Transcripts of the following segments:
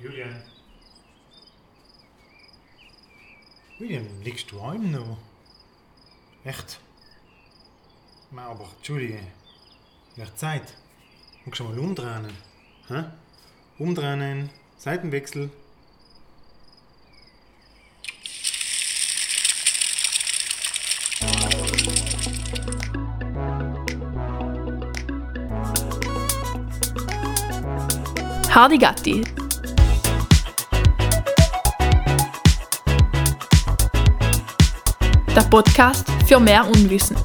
Julian. Julian, liegst du heim noch? Echt? Na, aber, Entschuldige. Wird Zeit. Musst du mal umdrehen. Hä? Umdrehen, Seitenwechsel. Hardy Gatti. Der Podcast für mehr Unwissen.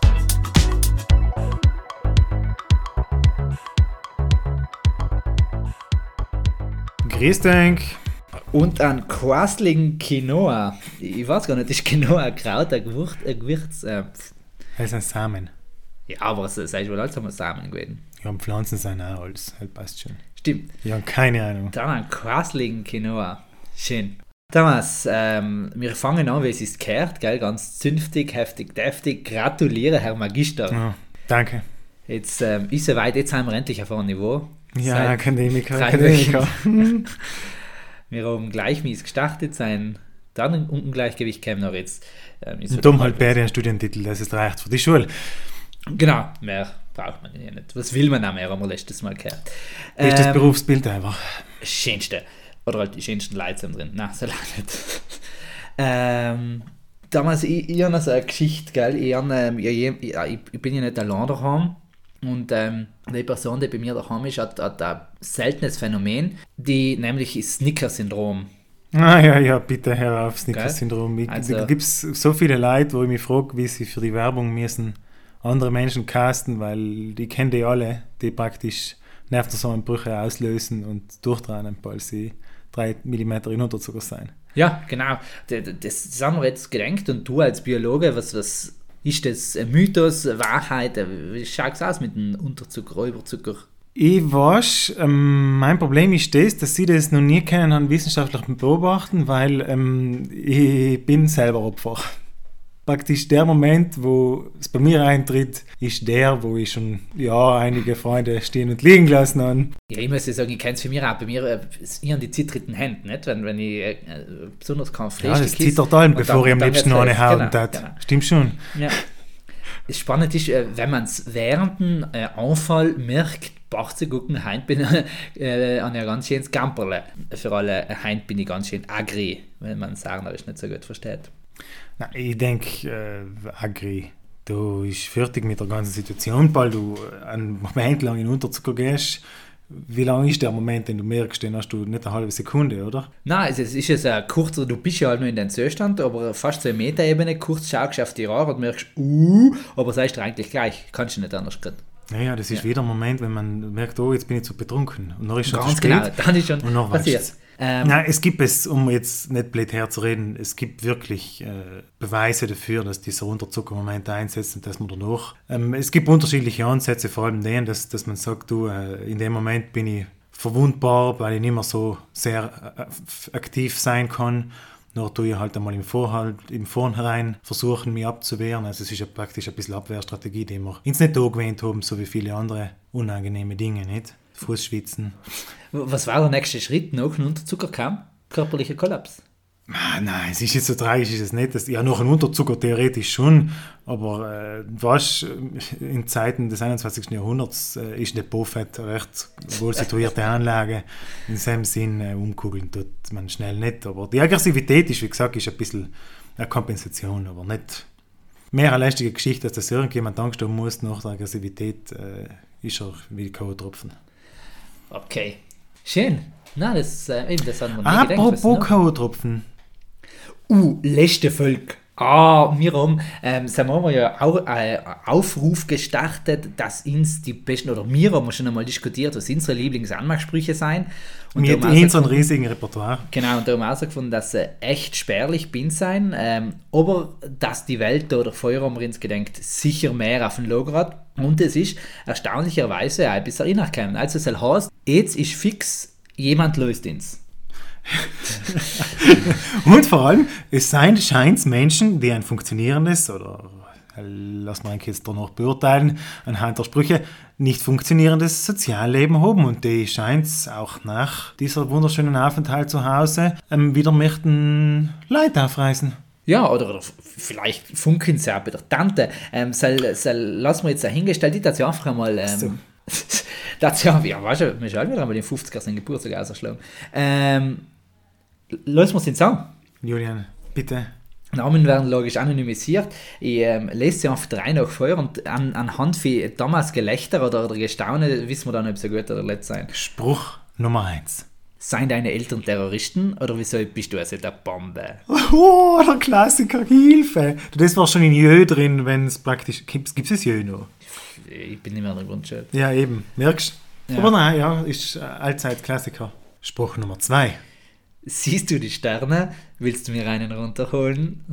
Grüß dich. Und ein Quasling Quinoa. Ich weiß gar nicht, ist Quinoa ein Kraut, ein Gewürz? Ein Gewürz äh, Das sind Samen. ja, aber es ist wohl alles wir Samen gewesen. Ja, und Pflanzen sind auch alles. Das passt schon. Stimmt. Ich habe keine Ahnung. Dann ein Quasling Quinoa. Schön. Thomas, ähm, wir fangen an, wie es ist gehört, gell? Ganz zünftig, heftig, deftig. Gratuliere, Herr Magister. Ja, danke. Jetzt ähm, ist soweit, jetzt sind wir endlich auf einem Niveau. Ja, Seit Akademiker, Akademiker. Wir haben gleich mies gestartet sein, dann ein Ungleichgewicht käme noch jetzt. Ähm, dumm halt einen Studientitel, das ist reicht für die Schule. Genau, mehr braucht man ja nicht. Was will man auch mehr, haben wir letztes Mal gehört. Das ist das Ähm, Berufsbild einfach. Schönste. Oder halt die schönsten Leute sind drin. Nein, so lange nicht. ähm, damals, ich, ich habe noch so eine Geschichte, gell? Ich, hab, ähm, ich, ich, ich, ich bin ja nicht allein daheim. Und ähm, die Person, die bei mir daheim ist, hat, hat ein seltenes Phänomen, die nämlich ist Snicker-Syndrom. Ah ja, ja, bitte hör auf, Snickers-Syndrom. Ich- Also- Da gibt es so viele Leute, wo ich mich frage, wie sie für die Werbung müssen andere Menschen casten, weil die kennen die alle, die praktisch Nervenzusammenbrüche auslösen und durchdrehen, weil sie 3 mm in Unterzucker sein. Ja, genau. Das, das haben wir jetzt gedenkt und du als Biologe, was, was ist das? Ein Mythos, eine Wahrheit? Wie schaut es aus mit dem Unterzucker, Überzucker? Ich weiß, ähm, mein Problem ist das, dass sie das noch nie kennen haben wissenschaftlich beobachten, weil ähm, ich bin selber Opfer. Praktisch der Moment, wo es bei mir eintritt, ist der, wo ich schon ja einige Freunde stehen und liegen gelassen habe. Ja, ich muss ja sagen, ich kenne es für mich auch. Bei mir, äh, ich habe die zittrigen Hände, nicht? Wenn, wenn ich äh, besonders kein Ja, Frühstück das zittert allem, bevor ich am liebsten noch eine hauen genau, genau. Stimmt schon. Ja. Das Spannende ist, äh, wenn man es während dem äh, Anfall merkt, braucht sie gucken, heint bin ich äh, an ein ganz schönes Gamperle. Für alle, heint bin ich ganz schön agri, wenn man Sagnerisch nicht so gut versteht. Na, ich denke, äh, Agri, du bist fertig mit der ganzen Situation, weil du einen Moment lang in Unterzucker gehst. Wie lange ist der Moment, den du merkst, den hast du nicht eine halbe Sekunde, oder? Nein, es ist, es ja ein kurzer, du bist ja halt nur in den Zustand, aber fast so eine Metaebene, kurz schaust du auf die Haare und merkst, uh, aber sagst du eigentlich gleich, kannst du nicht anders gerade. Naja, das ist wieder ein Moment, wenn man merkt, oh, jetzt bin ich zu betrunken. Und noch ist schon Ganz zu spät. genau, dann ist schon Und noch passiert. weißt Ähm, Nein, es gibt es, um jetzt nicht blöd herzureden, es gibt wirklich äh, Beweise dafür, dass dieser Unterzuckermoment einsetzt und dass man danach. Ähm, es gibt unterschiedliche Ansätze, vor allem den, dass, dass man sagt, du, äh, in dem Moment bin ich verwundbar, weil ich nicht mehr so sehr äh, aktiv sein kann. Nur tue ich halt einmal im, Vorhalt, im Vornherein versuchen, mich abzuwehren. Also es ist ja praktisch ein bisschen Abwehrstrategie, die wir uns nicht angewöhnt haben, so wie viele andere unangenehme Dinge, nicht? Fußschwitzen. was war der nächste Schritt nach dem Unterzucker kam? Körperlicher Kollaps. Ah, Nein, es ist jetzt so tragisch, ist es nicht. Das, ja, noch ein Unterzucker theoretisch schon, aber äh, weißt, in Zeiten des 21. Jahrhunderts äh, ist der Buffet eine recht wohl situierte Anlage. In seinem Sinn äh, umkugeln tut man schnell nicht. Aber die Aggressivität ist, wie gesagt, ist ein bisschen eine Kompensation, aber nicht mehr eine lästige Geschichte, als dass irgendjemand Angst haben muss nach der Aggressivität, äh, ist er wie K.O.-Tropfen. Okay. Schön. Na, das, äh, eben, das hat man nie gedacht. was, Apropos ne? K.O.-Tropfen. Uh, letzte Volk. Ah, wir haben, ähm, sagen wir ja auch äh, Aufruf gestartet, dass uns die besten, oder wir haben schon einmal diskutiert, was unsere Lieblingsanmachsprüche sein. Und da haben wir auch unserem gefunden- riesigen Repertoire. Genau, und da haben wir auch so gefunden, dass sie echt spärlich bin sein, ähm, aber dass die Welt da der Feuerraum ins gedenkt sicher mehr auf den Logo hat. Und es ist erstaunlicherweise auch ein bisschen reingekommen. Also es heißt, jetzt ist fix, jemand löst ins. Und vor allem, es scheint Menschen, die ein funktionierendes oder lass mal jetzt danach beurteilen, anhand der Sprüche, nicht funktionierendes Sozialleben haben und die scheint auch nach dieser wunderschönen Aufenthalt zu Hause ähm, wieder möchten Leid aufreißen. Ja, oder, oder vielleicht funkeln sie auch bei der Tante. Ähm, soll, soll, lass mal jetzt dahingestellt, die dass sie einfach einmal. Ähm, So. das ja, ja, weißt du, wir schauen wieder einmal den 50er seinen Geburtstag ausschlagen. Ähm, lass uns den sagen. Julian, bitte. Namen werden logisch anonymisiert. Ich ähm, lese sie einfach drei nach vor und an, anhand von damals Gelächter oder, oder Gestaune wissen wir dann, ob sie gut oder nicht sein. Spruch Nummer 1. Seien deine Eltern Terroristen oder wieso bist du also der Bombe? Oh, der Klassiker, Hilfe! Du, das war schon in Jö drin, wenn es praktisch. Gibt es das Jö noch? Ich bin nicht mehr in der Grundschule. Ja, eben. Merkst du? Ja. Aber nein, ja, ist äh, allzeit Klassiker. Spruch Nummer 2. Siehst du die Sterne? Willst du mir einen runterholen?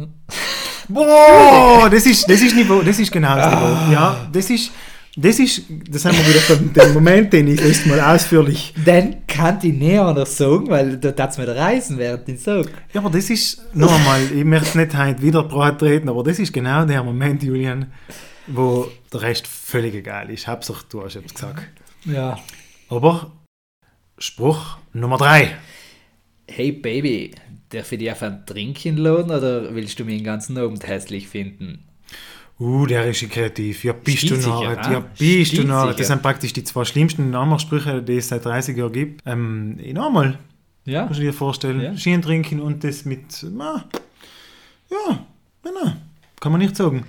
Boah, das ist, das ist Niveau, das ist genau das Niveau. Ja, das ist, das ist, das haben wir wieder von dem Moment, den ich erst mal ausführlich. Dann kann ich näher anders sagen, weil da darfst du mir reisen, während ich sage. Ja, aber das ist, noch einmal, ich möchte nicht heute wieder treten, aber das ist genau der Moment, Julian, wo der Rest völlig egal ist. Hauptsache, du hast etwas gesagt. Ja. Aber Spruch Nummer 3. Hey Baby, darf ich dir auf ein Trinken laden oder willst du mich den ganzen Abend hässlich finden? Uh, der ist kreativ. Ja, bist du Stilsicher, noch. ah? Ja, bist du noch. Stilsicher. Das sind praktisch die zwei schlimmsten Nachmachsprüche, die es seit 30 Jahren gibt. Ähm, nochmal, Ja. musst du dir vorstellen. Ja. Schien trinken und das mit. Na, ja, nein, nein, kann man nicht sagen.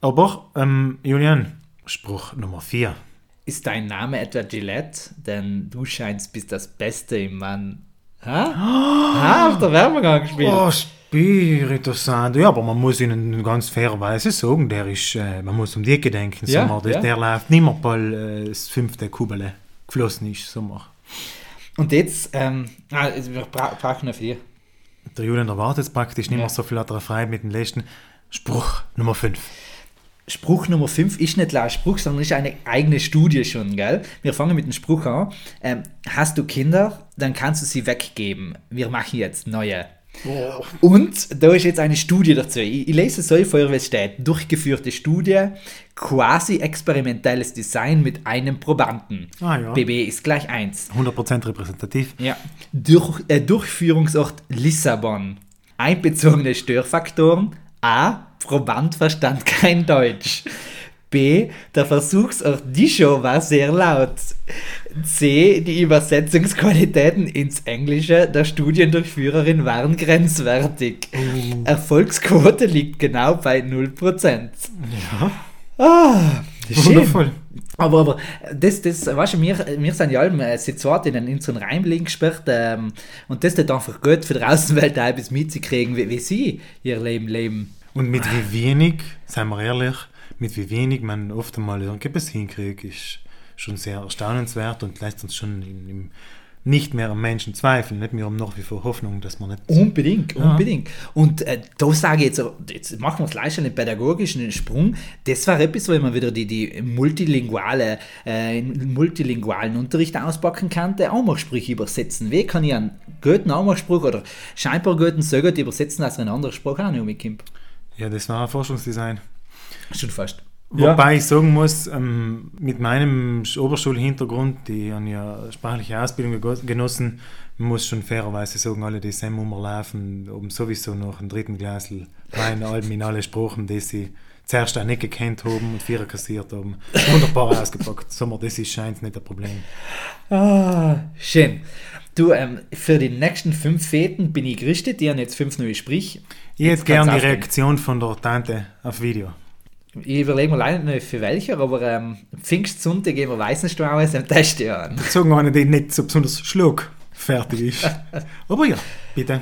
Aber, ähm, Julian, Spruch Nummer 4. Ist dein Name etwa Gillette? Denn du scheinst bist das Beste im Mann. Ha? Ha, auf der Werbung angespielt. Oh, Spiritu Santo. Ja, aber man muss ihnen ganz fairerweise sagen, der ist, äh, man muss um die Ecke denken. Ja, Sommer. Der, ja. der läuft nicht mehr, weil äh, das fünfte Kubele geflossen ist. Sommer. Und jetzt, ähm, ah, wir bra brauchen noch vier. Der Julian erwartet praktisch nicht Ja. mehr so viel hat er frei mit dem letzten. Spruch Nummer 5. Spruch Nummer 5 ist nicht ein Spruch, sondern ist eine eigene Studie schon, gell? Wir fangen mit dem Spruch an. Ähm, hast du Kinder, dann kannst du sie weggeben. Wir machen jetzt neue. Und da ist jetzt eine Studie dazu. Ich, ich lese es so vor, wie es steht. Durchgeführte Studie, quasi experimentelles Design mit einem Probanden. Ah, ja. BB ist gleich 1. 100% repräsentativ. Ja. Durch, äh, Durchführungsort Lissabon. Einbezogene Störfaktoren. A. Proband verstand kein Deutsch. B. Der Versuchsort Dijon war sehr laut. C. Die Übersetzungsqualitäten ins Englische der Studiendurchführerin waren grenzwertig. Erfolgsquote liegt genau bei 0%. Ja. Ah, das ist schön. Wundervoll. Aber, aber das, das, weißt du, wir, wir sind ja allem äh, Situat in, in so einen Reimling gesperrt ähm, und das tut einfach gut für die Außenwelt auch etwas mitzukriegen, wie, wie sie ihr Leben leben. Und mit wie wenig, seien wir ehrlich, mit wie wenig man oft einmal irgendetwas hinkriegt, ist schon sehr erstaunenswert und lässt uns schon in, im, nicht mehr am Menschen zweifeln. Nicht mehr um nach wie vor Hoffnung, dass man nicht. Unbedingt, Ja. unbedingt. Und äh, da sage ich jetzt, jetzt machen wir gleich einen pädagogischen Sprung. Das war etwas, wo man wieder die, die multilinguale, äh, in multilingualen Unterricht auspacken kann, der Anmachsprüche übersetzen. Wie kann ich einen guten Anmachspruch oder scheinbar guten gut übersetzen, als ein anderer Spruch auch noch mitkommt? Ja, das war ein Forschungsdesign. Schon fast. Wobei ich sagen muss, ähm, mit meinem Oberschulhintergrund, die haben ja sprachliche Ausbildung genossen, muss schon fairerweise sagen, alle die Sem laufen, um sowieso noch ein dritten Glas Wein allem in alle Sprachen, die sie zuerst auch nicht gekannt haben und vierer kassiert haben. Wunderbar ausgepackt. Sommer, das ist scheint nicht ein Problem. Ah, schön. Du, ähm, für die nächsten fünf Feten bin ich gerichtet. Die haben jetzt fünf neue Sprich. Ich hätte gerne die. Reaktion von der Tante auf Video. Ich überlege mir leider nicht für welcher, aber ähm, Pfingstsonntag gehen wir Weißenstrauß am Test an. Sagen einer, der nicht so besonders schlagfertig ist. Aber ja, bitte.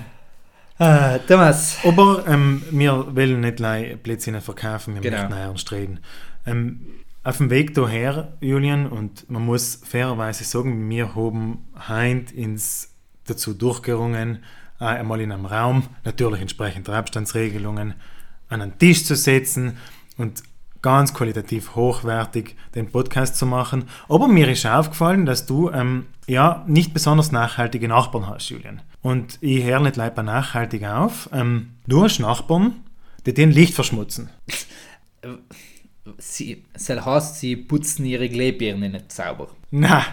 Ah, Thomas. Aber ähm, wir wollen nicht Plätzchen verkaufen, wir Genau. möchten ernst reden. Ähm, auf dem Weg daher, Julian, und man muss fairerweise sagen, wir haben heint ins dazu durchgerungen, einmal in einem Raum, natürlich entsprechend der Abstandsregelungen, an einen Tisch zu setzen und ganz qualitativ hochwertig den Podcast zu machen. Aber mir ist aufgefallen, dass du ähm, ja nicht besonders nachhaltige Nachbarn hast, Julian. Und ich höre nicht leid bei nachhaltig auf. Ähm, du hast Nachbarn, die den Licht verschmutzen. sie, das heißt, sie putzen ihre Glühbirne nicht sauber. Na,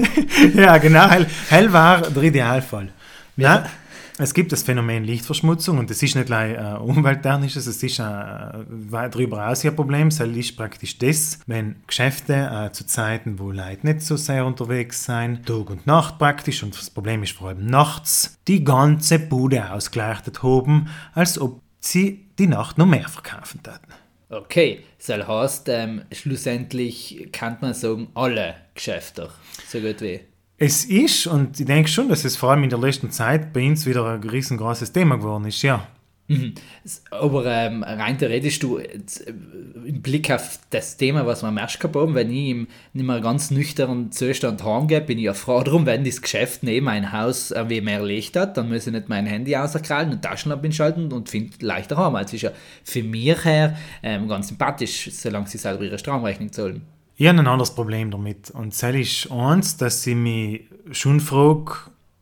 ja genau, hell, hell war der Idealfall. Ja. Es gibt das Phänomen Lichtverschmutzung und das ist nicht gleich äh, umwelttechnisches, es ist ein äh, darüber hinaus ein Problem. Es ist praktisch das, wenn Geschäfte äh, zu Zeiten, wo Leute nicht so sehr unterwegs sind, Tag und Nacht praktisch, und das Problem ist vor allem nachts, die ganze Bude ausgeleuchtet haben, als ob sie die Nacht noch mehr verkaufen würden. Okay, das heißt, ähm, schlussendlich kann man sagen, alle Geschäfte, so gut wie. Es ist, und ich denke schon, dass es vor allem in der letzten Zeit bei uns wieder ein riesengroßes Thema geworden ist, ja. Mhm. Aber ähm, rein theoretisch, du, äh, im Blick auf das Thema, was wir am erst gehabt haben, wenn ich im nicht mehr ganz nüchternen Zustand heimgehe, bin ich ja froh darum, wenn das Geschäft neben mein Haus äh, wie mehr Licht hat, dann muss ich nicht mein Handy auskrallen und Taschenlampe einschalten und finde leichter heim. Also ist ja für mich her ähm, ganz sympathisch, solange sie selber ihre Stromrechnung zahlen. Ich habe ein anderes Problem damit. Und das ist eins, dass ich mich schon frage,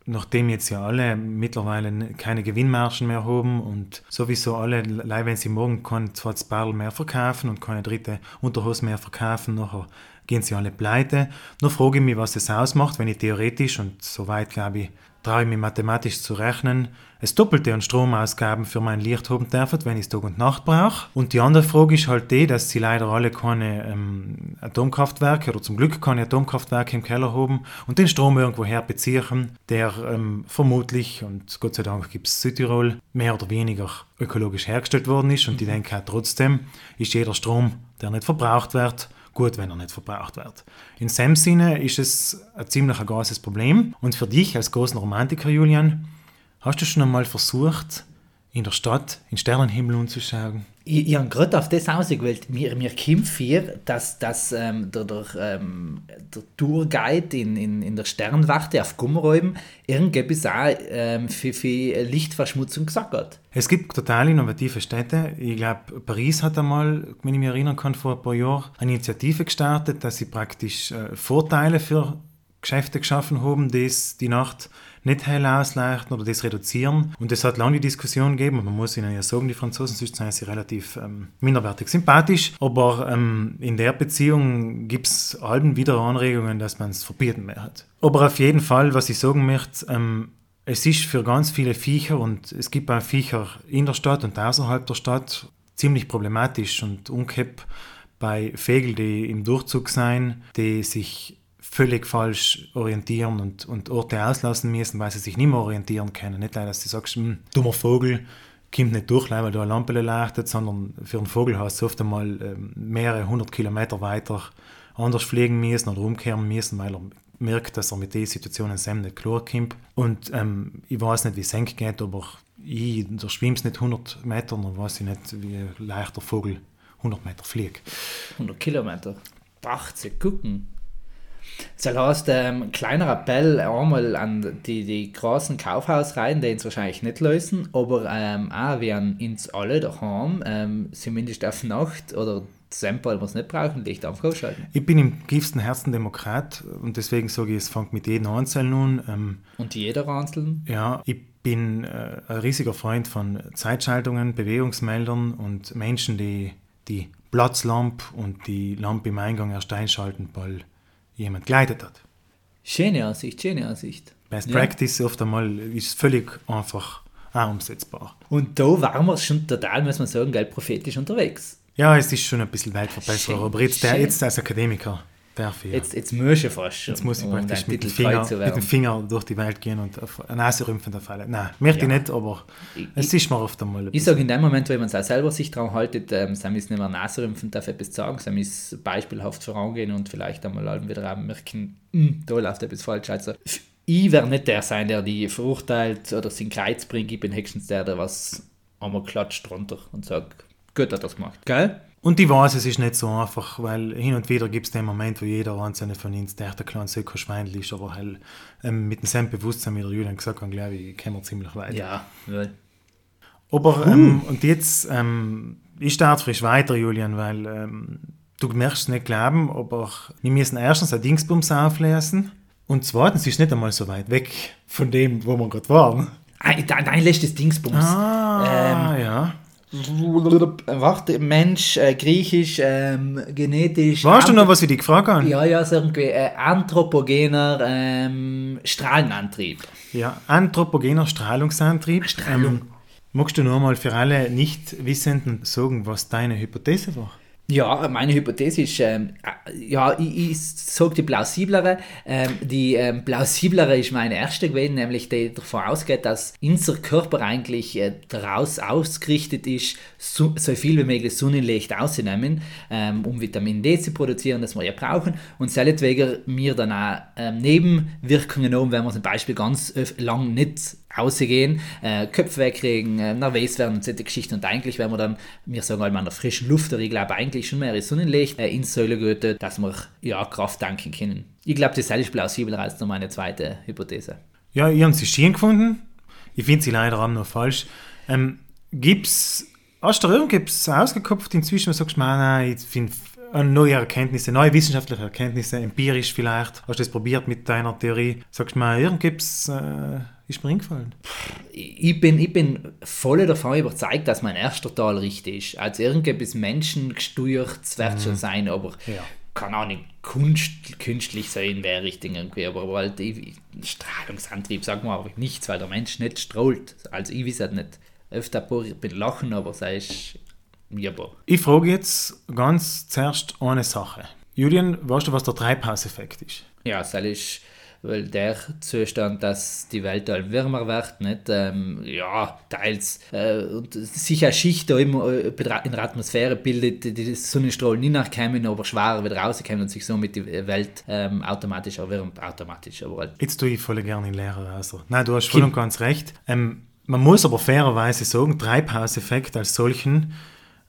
nachdem jetzt ja alle mittlerweile keine Gewinnmargen mehr haben und sowieso alle, wenn sie morgen kein zweites Barrel mehr verkaufen und keine dritte Unterhose mehr verkaufen, nachher gehen sie alle pleite. Nur frage ich mich, was das ausmacht, wenn ich theoretisch, und soweit glaube ich, traue ich mich mathematisch zu rechnen, es Doppelte an Stromausgaben für mein Licht haben darf, wenn ich es Tag und Nacht brauche. Und die andere Frage ist halt die, dass sie leider alle keine ähm, Atomkraftwerke oder zum Glück keine Atomkraftwerke im Keller haben und den Strom irgendwoher beziehen, der ähm, vermutlich, und Gott sei Dank gibt es Südtirol, mehr oder weniger ökologisch hergestellt worden ist. Und ich denke auch trotzdem ist jeder Strom, der nicht verbraucht wird, gut, wenn er nicht verbraucht wird. In dem Sinne ist es ein ziemlich großes Problem. Und für dich als großen Romantiker, Julian, Hast du schon einmal versucht, in der Stadt in Sternenhimmel umzuschauen? Ich, ich habe gerade auf das ausgewählt. Mir, mir kommt vor, dass, dass ähm, der, der, ähm, der Tourguide in, in, in der Sternwarte auf Gummeräuben irgendetwas auch ähm, für, für Lichtverschmutzung gesagt hat. Es gibt total innovative Städte. Ich glaube, Paris hat einmal, wenn ich mich erinnern kann, vor ein paar Jahren eine Initiative gestartet, dass sie praktisch äh, Vorteile für Geschäfte geschaffen haben, die die Nacht nicht hell ausleuchten oder das reduzieren. Und es hat lange die Diskussion gegeben, und man muss ihnen ja sagen, die Franzosen sind sie relativ ähm, minderwertig sympathisch, aber ähm, in der Beziehung gibt es allen wieder Anregungen, dass man es verbieten wird. Aber auf jeden Fall, was ich sagen möchte, ähm, es ist für ganz viele Viecher und es gibt auch Viecher in der Stadt und außerhalb der Stadt ziemlich problematisch und umkipp bei Vögeln, die im Durchzug sein, die sich völlig falsch orientieren und, und Orte auslassen müssen, weil sie sich nicht mehr orientieren können. Nicht, dass du sagst, hm, dummer Vogel, kommt nicht durch, weil du eine Lampe leuchtet, sondern für einen Vogel hast du oft einmal ähm, mehrere hundert Kilometer weiter anders fliegen müssen oder umkehren müssen, weil er merkt, dass er mit diesen Situationen selbst nicht klar kommt. Und ähm, ich weiß nicht, wie es geht, aber ich, da schwimmst nicht 100 Meter, dann weiß ich nicht, wie ein leichter Vogel 100 Meter fliegt. 100 Kilometer? Ach, zu gucken. Das heißt, ähm, kleiner Appell einmal an die, die großen Kaufhausreihen, die uns wahrscheinlich nicht lösen, aber ähm, auch wir an uns alle daheim, ähm, zumindest auf Nacht oder Sample, was nicht brauchen, Licht einfach ausschalten. Ich bin im tiefsten Herzen Demokrat und deswegen sage ich, es fängt mit jedem Einzelnen an. Ähm, und jeder Einzelnen? Ja, ich bin äh, ein riesiger Freund von Zeitschaltungen, Bewegungsmeldern und Menschen, die die Platzlampe und die Lampe im Eingang erst einschalten, weil jemand geleitet hat. Schöne Ansicht, schöne Ansicht. Best ja. Practice oft einmal ist völlig einfach auch umsetzbar. Und da waren wir schon total, muss man sagen, gell, prophetisch unterwegs. Ja, es ist schon ein bisschen Weltverbesserer, aber jetzt, der, jetzt als Akademiker darf ich. Ja. Jetzt, jetzt muss ich fast schon. Jetzt muss ich um praktisch mit dem, Finger, mit dem Finger durch die Welt gehen und eine Nase rümpfen der Falle. Nein, möchte ja. ich nicht, aber ich, es ist mir oft einmal. Ich sage in dem Moment, wenn man es auch selber sich daran haltet, ähm, sie müssen nicht mehr Nase rümpfen, darf etwas sagen, sie müssen beispielhaft vorangehen und vielleicht einmal wieder merken, hm, da läuft etwas falsch. Also, ich werde nicht der sein, der die verurteilt oder seinen Kreuz bringt. Ich bin höchstens der, der was einmal klatscht drunter und sagt, gut hat das gemacht. Gell? Und ich weiß, es ist nicht so einfach, weil hin und wieder gibt es den Moment, wo jeder einzelne von uns der ein kleines Öko-Schweinl ist, aber halt, ähm, mit dem Selbstbewusstsein, wie der Julian gesagt hat, glaube ich, kommen wir ziemlich weit. Ja, ja. Aber, ähm, und jetzt, ähm, ich starte frisch weiter, Julian, weil ähm, du merkst es nicht glauben, aber wir müssen erstens ein Dingsbums auflesen und zweitens ist es nicht einmal so weit weg von dem, wo wir gerade waren. Dein, dein letztes Dingsbums. Ah, ähm, ja. Warte, Mensch, äh, griechisch, ähm, genetisch. Weißt du noch, was ich dich gefragt habe? Ja, ja, so irgendwie äh, anthropogener ähm, Strahlenantrieb. Ja, anthropogener Strahlungsantrieb. Strahlung. Ähm, magst du noch mal für alle Nichtwissenden sagen, was deine Hypothese war? Ja, meine Hypothese ist, ähm, äh, ja, ich, ich sage die plausiblere. Ähm, die ähm, plausiblere ist meine erste gewesen, nämlich die davon ausgeht, dass unser Körper eigentlich äh, daraus ausgerichtet ist, so, so viel wie möglich Sonnenlicht auszunehmen, ähm, um Vitamin D zu produzieren, das wir ja brauchen. Und seinetwegen wir dann auch ähm, Nebenwirkungen haben, wenn wir zum Beispiel ganz öf- lang nicht rausgehen, äh, Köpfe wegkriegen, äh, nervös werden und solche Geschichten. Und eigentlich, wenn wir dann, wir sagen einmal an der frischen Luft, aber ich glaube eigentlich schon mehr in Sonnenlicht äh, ins Säule geht, dass wir ja, Kraft tanken können. Ich glaube, das ist plausibler als noch meine zweite Hypothese. Ja, ich habe sie schön gefunden. Ich finde sie leider auch noch falsch. Ähm, gibt's, hast du irgendwas ausgekopft inzwischen, wo du sagst, nein, ich finde äh, neue Erkenntnisse, neue wissenschaftliche Erkenntnisse, empirisch vielleicht, hast du das probiert mit deiner Theorie, sagst du mal, irgendwas äh, ist mir eingefallen. ich bin, ich bin voll davon überzeugt, dass mein erster Teil richtig ist. Also irgendetwas menschengesteuertes wird schon sein, aber Ja. kann auch nicht kunst, künstlich sein in der Richtung irgendwie. Aber aber halt ich, Strahlungsantrieb, sagen wir aber nichts, weil der Mensch nicht strahlt. Also ich weiß halt nicht. Öfter bin lachen, aber sei ist mir aber. Ich frage jetzt ganz zuerst eine Sache. Julian, weißt du, was der Treibhauseffekt ist? Ja, das ist weil der Zustand, dass die Welt all wärmer wird, nicht? Ähm, ja, teils äh, und sich eine Schicht da immer äh, in der Atmosphäre bildet, die Sonnenstrahlen nicht nachkommen, aber schwerer wieder rauskommen und sich somit die Welt ähm, automatisch erwärmt, automatisch, aber halt Jetzt tue ich voll gerne in Lehrer also. Nein, du hast voll und ganz recht. Ähm, man muss aber fairerweise sagen, Treibhauseffekt als solchen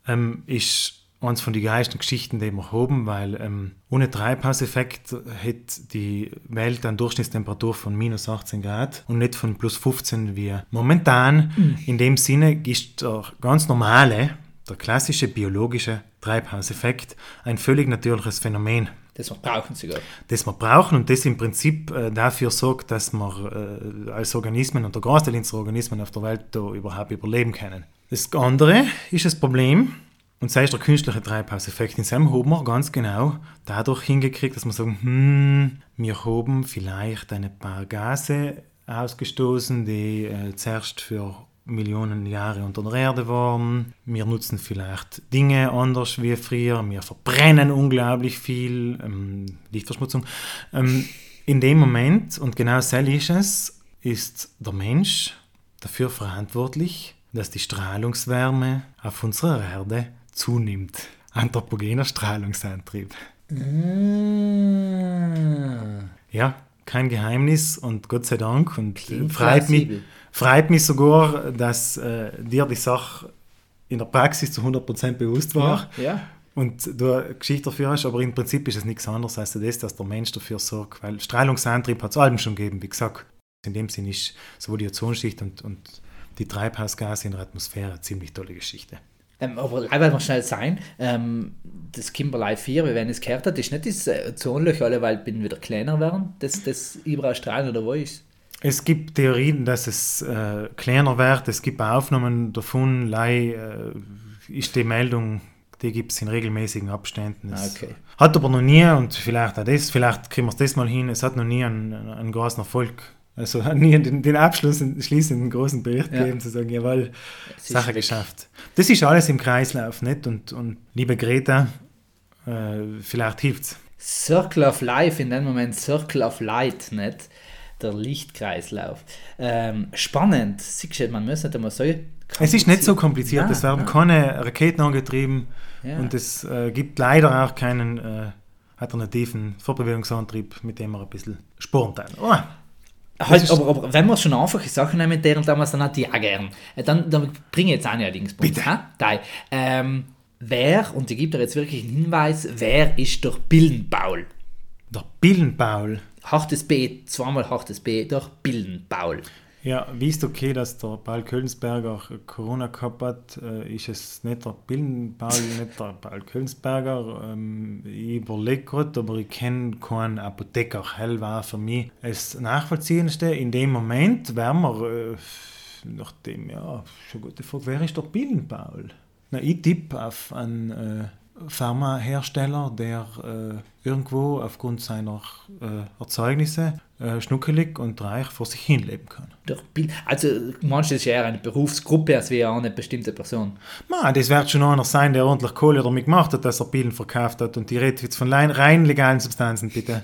ähm, ist eines von den geilsten Geschichten, die wir haben, weil ähm, ohne Treibhauseffekt hätte die Welt eine Durchschnittstemperatur von minus 18 Grad und nicht von plus 15 wie momentan. In dem Sinne ist der ganz normale, der klassische biologische Treibhauseffekt ein völlig natürliches Phänomen das wir brauchen sogar. das wir brauchen und das im Prinzip äh, dafür sorgt, dass wir äh, als Organismen und der Großteil unserer Organismen auf der Welt da überhaupt überleben können. Das andere ist das Problem, und sei es der künstliche Treibhauseffekt. In seinem haben wir ganz genau dadurch hingekriegt, dass wir sagen, hm, wir haben vielleicht ein paar Gase ausgestoßen, die äh, zuerst für Millionen Jahre unter der Erde waren. Wir nutzen vielleicht Dinge anders wie früher. Wir verbrennen unglaublich viel. Ähm, Lichtverschmutzung. Ähm, in dem Moment, und genau so ist es, ist der Mensch dafür verantwortlich, dass die Strahlungswärme auf unserer Erde zunimmt. Anthropogener Strahlungsantrieb. Ja, kein Geheimnis und Gott sei Dank und äh, Klingt freut mich, freut mich sogar, dass äh, dir die Sache in der Praxis zu 100% bewusst war Ja. und du eine Geschichte dafür hast, aber im Prinzip ist es nichts anderes als das, dass der Mensch dafür sorgt, weil Strahlungsantrieb hat es allem schon gegeben, wie gesagt. In dem Sinn ist sowohl die Ozonschicht und, und die Treibhausgase in der Atmosphäre eine ziemlich tolle Geschichte. Aber leider mal schnell sein, ähm, das Kimberlei 4, wie wenn es gehört hat, ist nicht das äh, Ozonloch alle, weil bin wieder kleiner werden, das, das überall strahlen oder wo ist Es gibt Theorien, dass es äh, kleiner wird, es gibt Aufnahmen davon, lei, äh, ist die Meldung, die gibt es in regelmäßigen Abständen. Ah, okay. Hat aber noch nie, und vielleicht auch das, vielleicht kriegen wir es das mal hin, es hat noch nie einen, einen großen Erfolg, also hat nie den, den abschließenden großen Bericht Ja. gegeben, zu sagen, jawohl, Sache geschafft. Das ist alles im Kreislauf, nicht? Und, und liebe Greta, äh, vielleicht hilft's. Circle of Life, in dem Moment Circle of Light, nicht? Der Lichtkreislauf. Ähm, spannend. Siehst du, man muss nicht einmal so. Es ist nicht so kompliziert, es werden keine Raketen angetrieben Ja. und es äh, gibt leider auch keinen äh, alternativen Fortbewegungsantrieb, mit dem wir ein bisschen sporen teilen. Oh, Halt, aber, aber wenn wir schon einfache Sachen nehmen, deren damals dann hat die auch gern. Äh, Dann, dann bringe ich jetzt auch nicht Dingsbums. Bitte. ha? Ähm, wer, und ich gebe dir jetzt wirklich einen Hinweis, wer ist durch Billenbaul? der Billenbaul. Hartes B, zweimal hartes B, durch Billenbaul. Ja, wie ist okay, dass der Paul Kölnsberger Corona gehabt hat? Äh, ist es nicht der Billenbaul, nicht der Paul Kölnsberger? Ähm, ich überlege gerade, aber ich kenne keinen Apotheker. Hell war für mich das Nachvollziehendste. In dem Moment werden wir äh, nachdem, ja, schon gute Frage, wer ist der Pillenpaul? Na, ich tippe auf einen äh, Pharmahersteller, der irgendwo aufgrund seiner äh, Erzeugnisse äh, schnuckelig und reich vor sich hin leben kann. Also, manchmal ist ja eher eine Berufsgruppe als wie eine bestimmte Person. Man, das wird schon einer sein, der ordentlich Kohle damit gemacht hat, dass er Pillen verkauft hat. Und die redet jetzt von rein legalen Substanzen, bitte.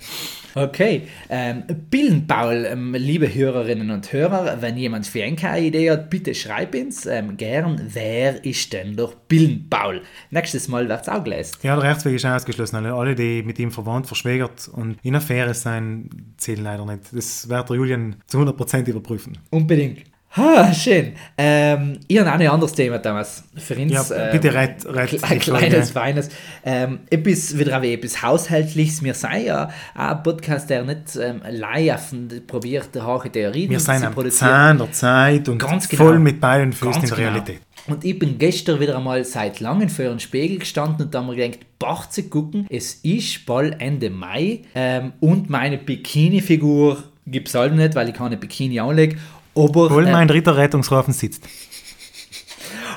Okay, ähm, Pillenpaul, ähm, liebe Hörerinnen und Hörer, wenn jemand für eine Idee hat, bitte schreib uns ähm, gern, wer ist denn der Pillenpaul? Nächstes Mal wird es auch gelesen. Ja, der Rechtsweg ist ausgeschlossen. Alle, die mit ihm verwandt, verschwägert und in Affäre sein, zählen leider nicht. Das wird der Julian zu 100% überprüfen. Unbedingt. Ah, schön. Ähm, ich habe auch ein anderes Thema, Thomas. Für uns. Ja, bitte rett, rett Ein kleines, feines. Ähm, etwas, wieder wie etwas Haushaltliches. Wir sind ja ein Podcast, der nicht ähm, laufend probiert, hohe Theorien Wir sind zu am produzieren. Zahn der Zeit und Ganz genau. voll mit beiden Füßen in der genau. Realität. Und ich bin gestern wieder einmal seit langem vor einem Spiegel gestanden und da haben wir gedacht, bach zu gucken, es ist bald Ende Mai ähm, und meine Bikini-Figur gibt es halt nicht, weil ich keine Bikini anlege. Aber, Obwohl ähm, mein dritter Rettungsrafen sitzt.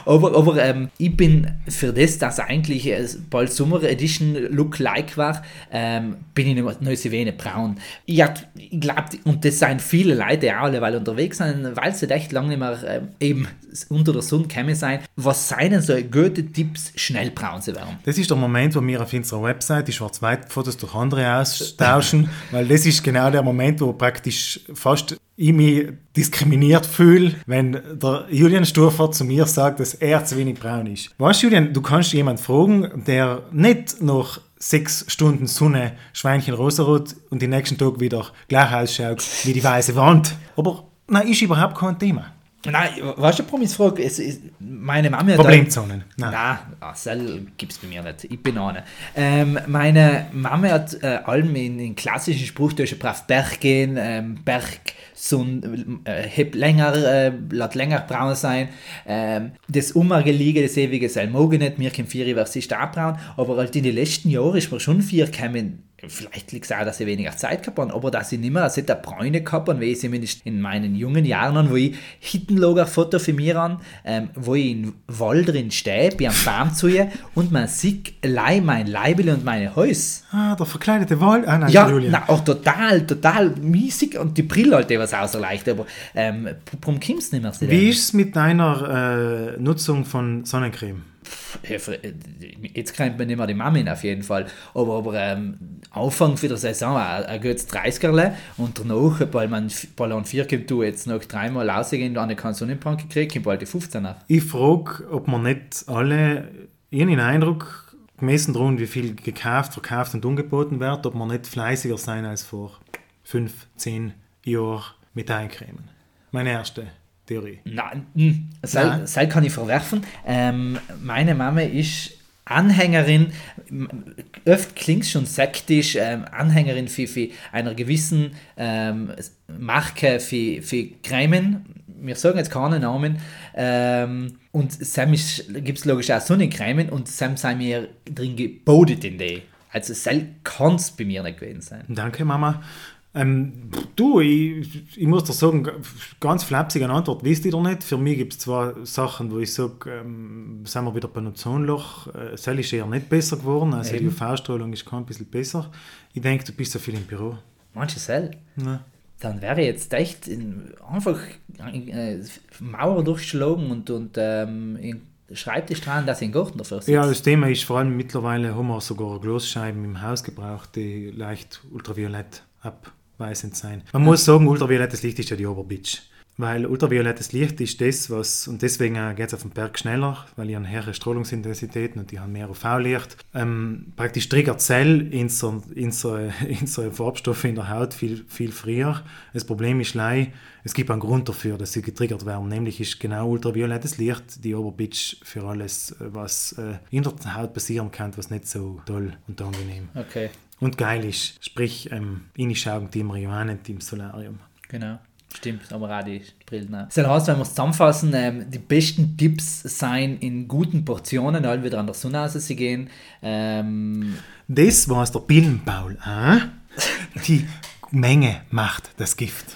Aber, aber ähm, ich bin für das, dass eigentlich äh, bald Summer Edition Look like war, ähm, bin ich noch so wenig braun. Ich, ich glaube, und das sind viele Leute auch alle, weil unterwegs sind, weil sie echt lange nicht mehr ähm, eben unter der Sonne gekommen sein. Was seien denn so gute Tipps, schnell braun zu werden? Das ist der Moment, wo wir auf unserer Website die Schwarz-Weiß-Fotos durch andere austauschen, weil das ist genau der Moment, wo praktisch fast ich mich diskriminiert fühle, wenn der Julian Sturfer zu mir sagt, dass er zu wenig braun ist. Weißt du, Julian, du kannst jemanden fragen, der nicht nach sechs Stunden Sonne Schweinchen rosarot und den nächsten Tag wieder gleich ausschaut wie die weiße Wand. Aber nein, ist überhaupt kein Thema. Nein, weißt du, Promis Frage, es ist, meine Mama hat Problemzonen. Nein. Nein, ah, Sel gibt es bei mir nicht. Ich bin eine. Ähm, meine Mama hat äh, allem in den klassischen Spruch, du brav Berg gehen, ähm, Berg so äh, heb länger, äh, lat länger braun sein. Ähm, das Umgelege, das ewige Selmogen nicht, mir kein Vieri, was ist da braun. Aber halt in den letzten Jahren ist mir schon vier gekommen, Vielleicht liegt es auch, dass ich weniger Zeit gehabt habe, aber dass ich nicht mehr so der Bräune gehabt habe, wie ich zumindest in meinen jungen Jahren wo ich Hittenlager Foto von mir an, ähm, wo ich im Wald drin stehe, bei einem Baum zu ihr und man sieht allein mein Leibel und meine Häus. Ah, der verkleidete Wald. Ah, nein, Ja, Julian. na, auch total, total miesig und die Brille halt etwas auserleicht, aber ähm, warum kommst du nicht mehr dem? Wie ist es mit deiner äh, Nutzung von Sonnencreme? Äh, Jetzt kennt man nicht mehr die Mamin auf jeden Fall, aber, aber ähm, Anfang für der Saison ein, ein gutes 30er und danach, weil man bald an 4 kommt, du jetzt noch dreimal rausgehen und eine keine Sonnenbrand gekriegt, kommt bald die 15 auf. Ich frage, ob man nicht alle, ich Eindruck, gemessen daran, wie viel gekauft, verkauft und angeboten wird, ob man nicht fleißiger sein als vor fünf, zehn Jahren mit Eincremen. Meine erste Theorie. Nein, hm, Nein. Seil kann ich verwerfen. Ähm, meine Mama ist Anhängerin, oft klingt schon sektisch, ähm, Anhängerin für, für einer gewissen ähm, Marke für, für Cremen. Wir sagen jetzt keine Namen. Ähm, und Sam gibt es logisch auch Sonnencremen und Sam sei mir drin gebodet in die. Also Seil kann es bei mir nicht gewesen sein. Danke, Mama. Ähm, du, ich, ich muss dir sagen, ganz flapsig eine Antwort wisst ihr doch nicht. Für mich gibt es zwei Sachen, wo ich sage, ähm, sind wir wieder bei einem Ozonloch. Äh, ist eher nicht besser geworden, also die Eben. UV-Strahlung ist kein bisschen besser. Ich denke, du bist so viel im Büro. Manche Seil. Ne? dann wäre jetzt echt in, einfach äh, Mauer durchschlagen und, und ähm, in Schreibtisch dran, dass ich in Garten dafür sitze. Ja, das Thema ist vor allem mittlerweile haben wir sogar Glasscheiben im Haus gebraucht, die leicht ultraviolett abweisend sein. Man muss sagen, ultraviolettes Licht ist ja die Oberbitch. Weil ultraviolettes Licht ist das, was, und deswegen geht es auf den Berg schneller, weil die haben höhere Strahlungsintensitäten und die haben mehr UV-Licht. Ähm, praktisch triggert Zell in so, in, so, in so Farbstoffe in der Haut viel, viel früher. Das Problem ist leider, es gibt einen Grund dafür, dass sie getriggert werden. Nämlich ist genau ultraviolettes Licht die Oberbitch für alles, was äh, in der Haut passieren kann, was nicht so toll und angenehm Okay, und geil ist. Sprich, ähm, ich schaue die Marihuana im Solarium. genau. Stimmt, aber auch die Brillen. auch. Das heißt, wenn wir es zusammenfassen, ähm, die besten Tipps seien in guten Portionen, all wieder an der Sonne raus zu gehen. Ähm, Das war der Pillenpaul. Äh? Die Menge macht das Gift.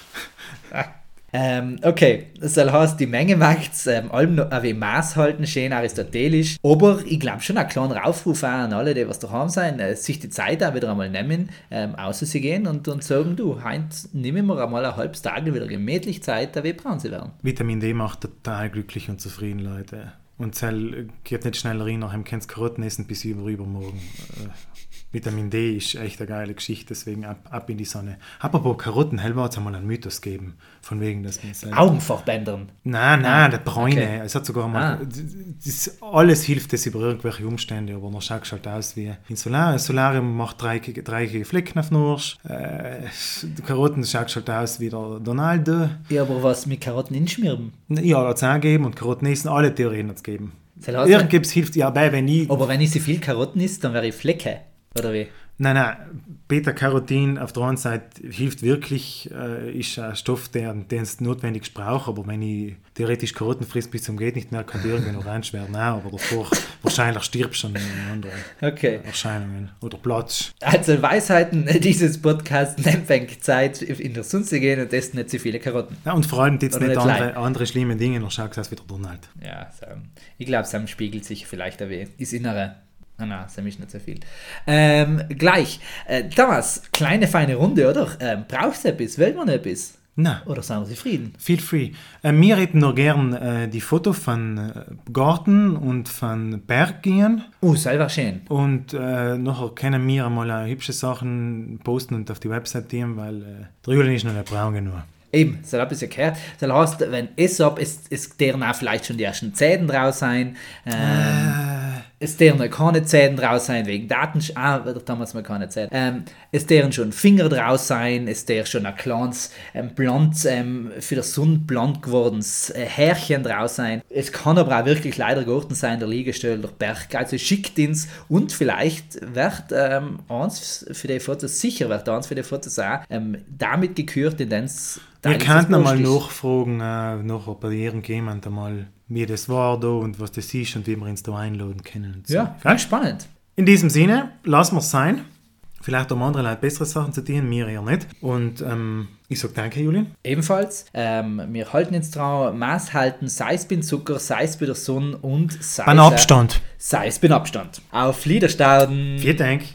Ähm, okay, das heißt, die Menge macht es ähm, allem noch ein wenig Maß halten, schön aristotelisch. Aber ich glaube schon ein kleiner Aufruf an alle, die was daheim sein, äh, sich die Zeit auch wieder einmal nehmen, ähm, auszugehen und, und sagen, du, heute nehmen wir einmal ein halbes Tag wieder gemütlich Zeit, da wir braun zu werden. Vitamin D macht total glücklich und zufrieden, Leute. Und Zell geht nicht schnell rein, nachher kannst du Karotten essen bis über übermorgen. Äh, Vitamin D ist echt eine geile Geschichte, deswegen ab, ab in die Sonne. Apropos Karotten, wird es einmal einen Mythos geben, von wegen, dass man sagt, Augenfachbändern. Nein, nein, der Bräune. Okay. Es hat sogar mal. Ah. Das, alles hilft das über irgendwelche Umstände, aber dann schaut halt aus wie ein Solar. Ein Solarium macht dreieckige, dreieckige Flecken auf den Arsch. Äh, Karotten schaut halt aus wie der Donaldo. Ja, aber was mit Karotten inschmieren? Ja, hat es angegeben und Karotten essen, alle Theorien hat es gegeben. Irgendwas hilft ja bei, wenn ich. Aber wenn ich so viel Karotten isst, dann wäre ich Flecke. Oder wie? Nein, nein, Beta-Carotin auf der einen Seite hilft wirklich, äh, ist ein Stoff, der, den es notwendig braucht, aber wenn ich theoretisch Karotten frisst bis zum geht nicht mehr, kann die irgendwann orange werden, nein, aber davor wahrscheinlich stirbst du schon in anderen Okay. Erscheinungen oder Platz. Also Weisheiten dieses Podcasts nimmt wenig Zeit, in der Sonne zu gehen und essen nicht so viele Karotten. Ja, und vor allem jetzt Oder nicht nicht andere, andere schlimme Dinge, dann schaut es wie der Donald. Ja, so, ich glaube, Sam spiegelt sich vielleicht ein wenig. Das Innere. Ah, nein, Sam ist nicht so viel. Ähm, gleich. Äh, Thomas, kleine feine Runde, oder? Ähm, brauchst du etwas? Will man etwas? Nein. Oder sind wir zufrieden? Feel free. Äh, wir hätten nur gern äh, die Foto von äh, Garten und von Berg gehen. Oh, selber schön. Und äh, nachher können wir mal äh, hübsche Sachen posten und auf die Website gehen, weil äh, der Julian ist noch nicht braun genug. Eben, so habe ich ja gehört. Das heißt, wenn es ab, es, es deren auch vielleicht schon die ersten Zähne draus sein. Ähm, es deren noch keine Zähne draus sein, wegen Datensch... Ah, wird damals mal keine Zähne. Ähm, es deren schon Finger draus sein, es der schon ein kleines, ähm, blond, ähm, für das Sonne blond gewordenes äh, Härchen draus sein. Es kann aber auch wirklich leider geworden sein, der Liegestell, der Berg. Also schickt ins und vielleicht wird ähm, eins für die Fotos, sicher wird eins für die Fotos auch ähm, damit gekürt, in es Wir könnten mal nachfragen, äh, nachher bei irgendjemand einmal, wie das war da und was das ist und wie wir uns da einladen können. So. Ja, ganz spannend. In diesem Sinne, lassen wir es sein. Vielleicht haben andere Leute bessere Sachen zu tun, mir eher nicht. Und ähm, ich sage danke, Julian. Ebenfalls, ähm, wir halten jetzt dran, Maß halten, sei es beim Zucker, sei es bei der Sonne und sei es, Abstand. sei es beim Abstand. Auf Liederstauden. Vielen Dank.